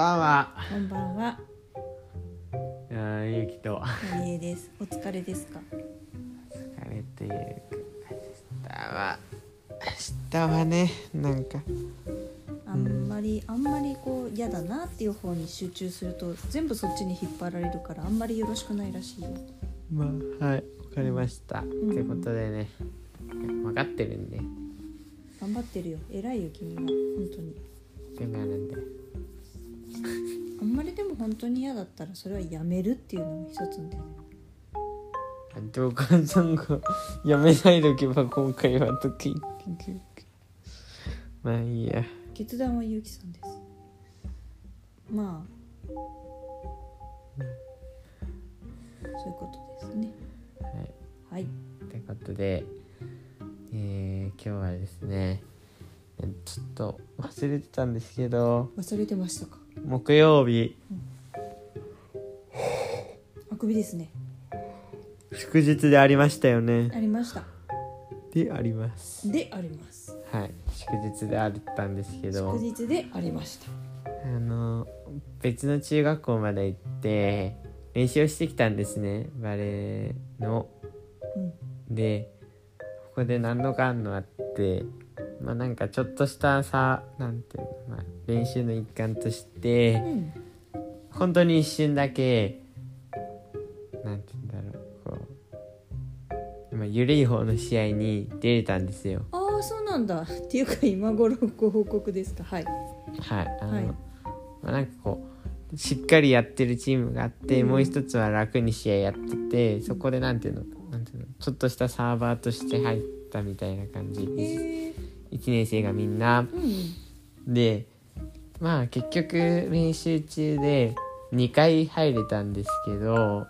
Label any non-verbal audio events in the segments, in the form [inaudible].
ばんは。こんばんは、あーゆきと。のりえです。お疲れですか？疲れている。明日は。明日はね、なんか。あんまり、あんまりこう嫌だなっていう方に集中すると、全部そっちに引っ張られるから、あんまりよろしくないらしいよ。まあ、はい、わかりました。んということでね。分かってるんで。頑張ってるよ。偉いよ、君は。本当に。でもなんで。[laughs] あんまりでも本当に嫌だったら、それはやめるっていうのも一つなんだよね。でお母さんが [laughs] やめないとけば今回はときまあいいや決断はゆうきさんです。まあ。そういうことですね。はいはい。ということで、えー、今日はですねちょっと忘れてたんですけど忘れてましたか？木曜日あくびですね。祝日でありましたよねありました。でありますであります。はい祝日であったんですけど祝日でありました。あの別の中学校まで行って練習をしてきたんですねバレエのうん。でここで何のかんのあってまあなんかちょっとしたさなんていうの、まあ、練習の一環としてうん。本当に一瞬だけなんて言うんだろうこう、まあ、緩い方の試合に出れたんですよああ、そうなんだ。っていうか、今頃ご報告ですか。はい。はいあの、はいまあ、なんかこうしっかりやってるチームがあって、うんもう一つは楽に試合やっててそこでなんていうのなんていうのちょっとしたサーバーとして入ったみたいな感じへえ。1年生がみんなうん。でまあ結局練習中で2回入れたんですけどは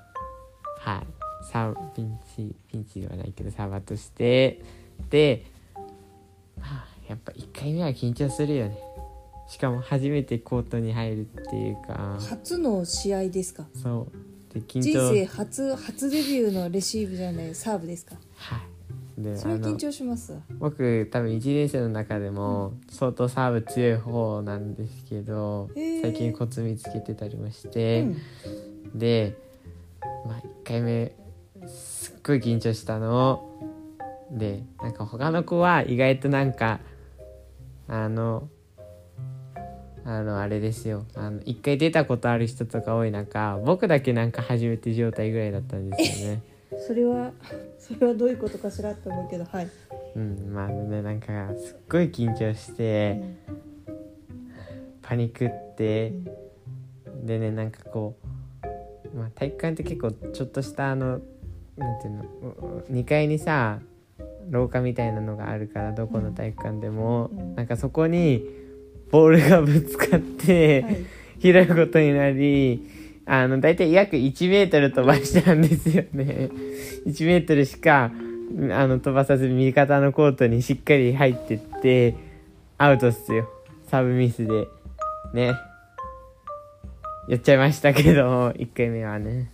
い。サーピンチピンチではないけどサーバーとして。でまあやっぱ1回目は緊張するよね。しかも初めてコートに入るっていうか。初の試合ですか？そう。で緊人張生初、初デビューのレシーブじゃない、サーブですか？はいでそれは緊張しますわ。僕多分1年生の中でも相当サーブ強い方なんですけどへー最近コツ見つけてたりもしうて、ん。で、まあ、1回目すっごい緊張したのでなんか他の子は意外となんかあのあのあれですよあの1回出たことある人とか多い中僕だけなんか初めて状態ぐらいだったんですよね。[laughs] それは、[laughs] それはどういうことかしらって思うけど、はい。うん、まあねなんかすっごい緊張してパニックってでねなんかこう、まあ、体育館って結構ちょっとしたあのなんていうの2階にさ廊下みたいなのがあるからどこの体育館でも、うんなんかそこにボールがぶつかって、はい。[laughs] 拾うことになりあの大体約1メートル飛ばしたんですよね。[laughs] 1メートルしかあの飛ばさず味方のコートにしっかり入ってってアウトっすよ。サーブミスで。ね。やっちゃいましたけど1回目はね。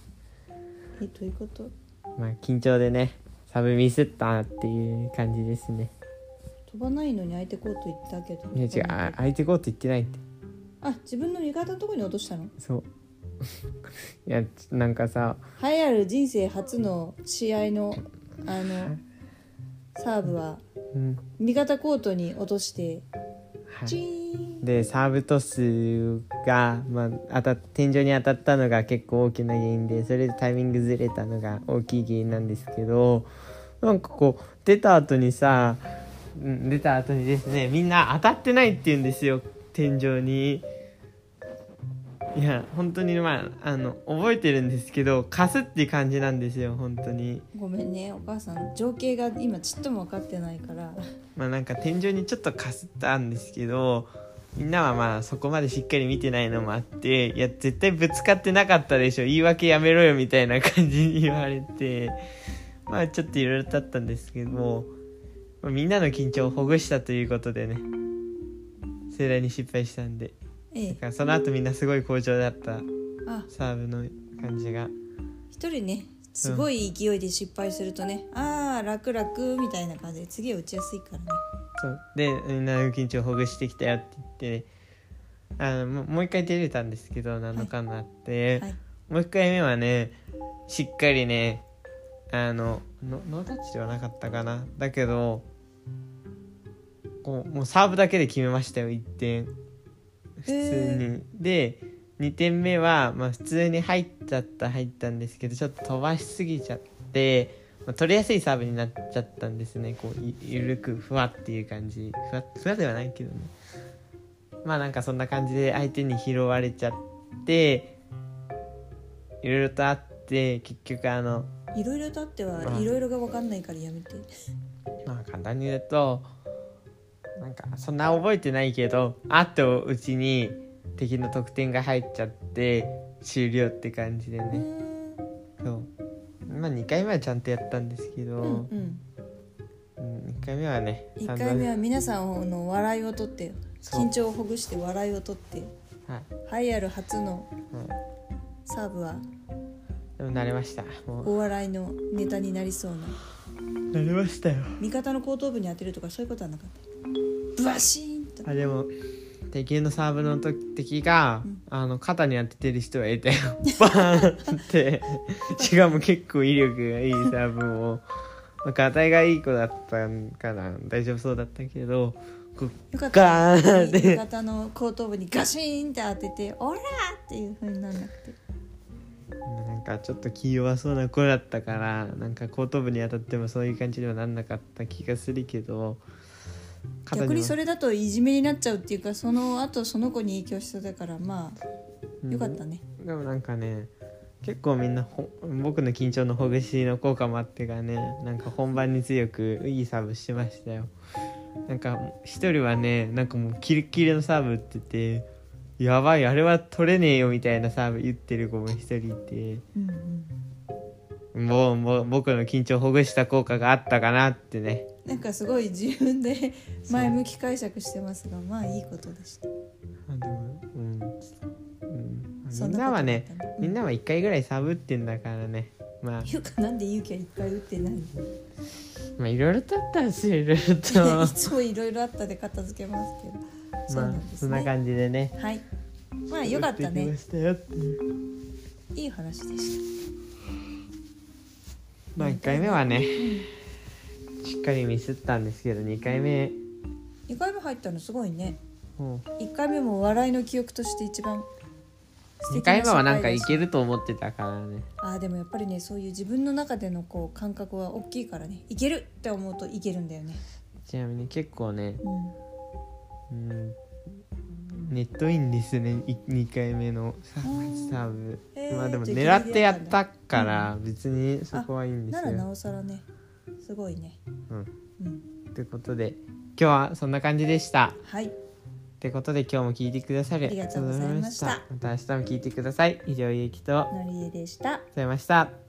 え、どういうこと？まあ緊張でねサーブミスったっていう感じですね。飛ばないのに相手コート行ったけど。いや違うあ相手コート行ってないって。あ、自分の味方のところに落としたの？そういやなんかさ栄えある人生初の試合のあのサーブはうん。味方コートに落としてはい。でサーブトスが、まあ、当たっ天井に当たったのが結構大きな原因でそれでタイミングずれたのが大きい原因なんですけどなんかこう出た後にさ、うん、出た後にですねみんな当たってないって言うんですよ天井に。いや本当にまああの覚えてるんですけど貸すって感じなんですよ本当に。ごめんねお母さん。情景が今ちっとも分かってないから。まあなんか天井にちょっとかすったんですけどみんなはまあそこまでしっかり見てないのもあっていや絶対ぶつかってなかったでしょ言い訳やめろよみたいな感じに言われて。まあちょっといろいろ経ったんですけども、まあみんなの緊張をほぐしたということでね盛大に失敗したんでええ。だからその後みんなすごい好調だったあ。サーブの感じが。一人ねすごい勢いで失敗するとね、ああ楽々みたいな感じで次は打ちやすいからね。そう。でみんなの緊張をほぐしてきたよって言ってねあのもう一回出れたんですけど7日になって、はい。もう一回目はねしっかりねあのノノータッチではなかったかな。だけどこうもうサーブだけで決めましたよ1点普通に、へで2点目は、まあ、普通に入っちゃった入ったんですけどちょっと飛ばしすぎちゃって、まあ、取りやすいサーブになっちゃったんですね。こういゆるくふわっていう感じ。ふわふわではないけどね。まあなんかそんな感じで相手に拾われちゃっていろいろとあって結局あのいろいろとあってはまあ。いろいろが分かんないからやめて。まあ簡単に言うとかそんな覚えてないけどあとうちに敵の得点が入っちゃって終了って感じでね。そう。まあ2回目はちゃんとやったんですけど、うんうん。うん、1回目はね1回目は皆さんの笑いをとって緊張をほぐして笑いをとってはい、栄えある初のはい、サーブはでも慣れました。お笑いのネタになりそうな。慣れましたよ。味方の後頭部に当てるとかそういうことはなかったバシーンと。あでも敵のサーブの時敵が、うん。あの肩に当ててる人はいたよ [laughs] バーンってしかも結構威力がいいサーブをまあ肩がいい子だったんかな。大丈夫そうだったけどこうよかった。ガーンって。味方の後頭部にガシーンって当てて「オラ!」っていう風になんなくて。なんかちょっと気弱そうな子だったからなんか後頭部に当たってもそういう感じではなんなかった気がするけど肩逆にそれれだといじめになっちゃうっていうかその後その子に影響しそうだからまあよかったね、でもなんかね結構みんなほ僕の緊張のほぐしの効果もあってかねなんか本番に強くいいサーブしてましたよ。なんか一人はねなんかもうキレッキレのサーブ打っててやばいあれは取れねえよみたいなサーブ言ってる子も一人いて。うんうん。もうもう僕の緊張をほぐした効果があったかなってねなんかすごい自分で前向き解釈してますがまあいいことでした。あでもうん、みん。なはねだったの。みんなは1回ぐらいサーブ打ってんだからね。まあ。いうかなんで勇気はいっぱい打ってないの？まあいろいろとあったんですよいろいろ [laughs] いとつもいろいろあったで片付けますけど。そうまあなんですそんなね感じでね。はい。まあよかったね。いう。いい話でしまあ1回目はねしっかりミスったんですけど2回目。た2回目入ったのすごいね。も1回目も笑いの記憶として一番素う2敵回目はなんかいけると思ってたからね。あーでもやっぱりねそういう自分の中でのこう感覚は大きいからね。いけるって思うといけるんだよね。ちなみに結構ねうん。うんネットインですね。2回目のサーブ。へー。まあでもじ狙ってやったから別にそこはいいんですよ。ならなおさらねすごいね。うん。うん。ということで今日はそんな感じでした。はい。ということで今日も聞いてくださりありがとうございました。ました明日も聞いてください。以上ゆうきとのりえでした。ございました